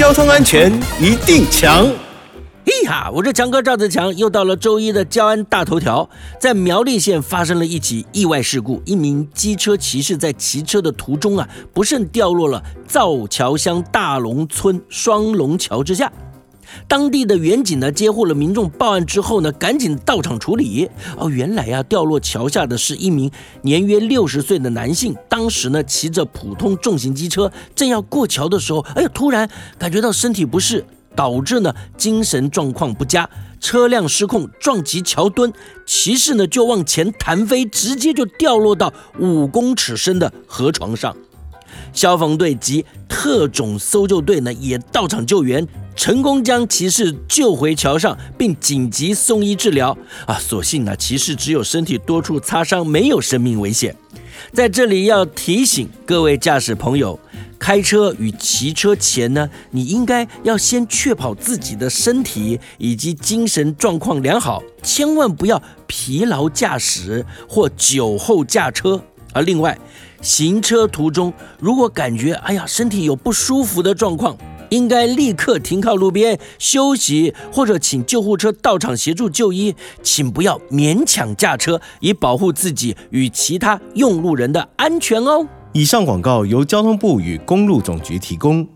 交通安全一定强。嘿哈，我是强哥赵子强，又到了周一的交安大头条。在苗栗县发生了一起意外事故，一名机车骑士在骑车的途中啊，不慎掉落了造桥乡大龙村双龙桥之下。当地的远警呢接获了民众报案之后呢，赶紧到场处理。哦，原来呀，掉落桥下的是一名年约六十岁的男性，当时呢骑着普通重型机车，正要过桥的时候，哎呀，突然感觉到身体不适，导致呢精神状况不佳，车辆失控撞击桥墩，骑士呢就往前弹飞，直接就掉落到五公尺深的河床上。消防队及特种搜救队呢也到场救援，成功将骑士救回桥上，并紧急送医治疗。啊，所幸呢，骑士只有身体多处擦伤，没有生命危险。在这里要提醒各位驾驶朋友，开车与骑车前呢，你应该要先确保自己的身体以及精神状况良好，千万不要疲劳驾驶或酒后驾车。而另外，行车途中如果感觉哎呀身体有不舒服的状况，应该立刻停靠路边休息，或者请救护车到场协助就医。请不要勉强驾车，以保护自己与其他用路人的安全哦。以上广告由交通部与公路总局提供。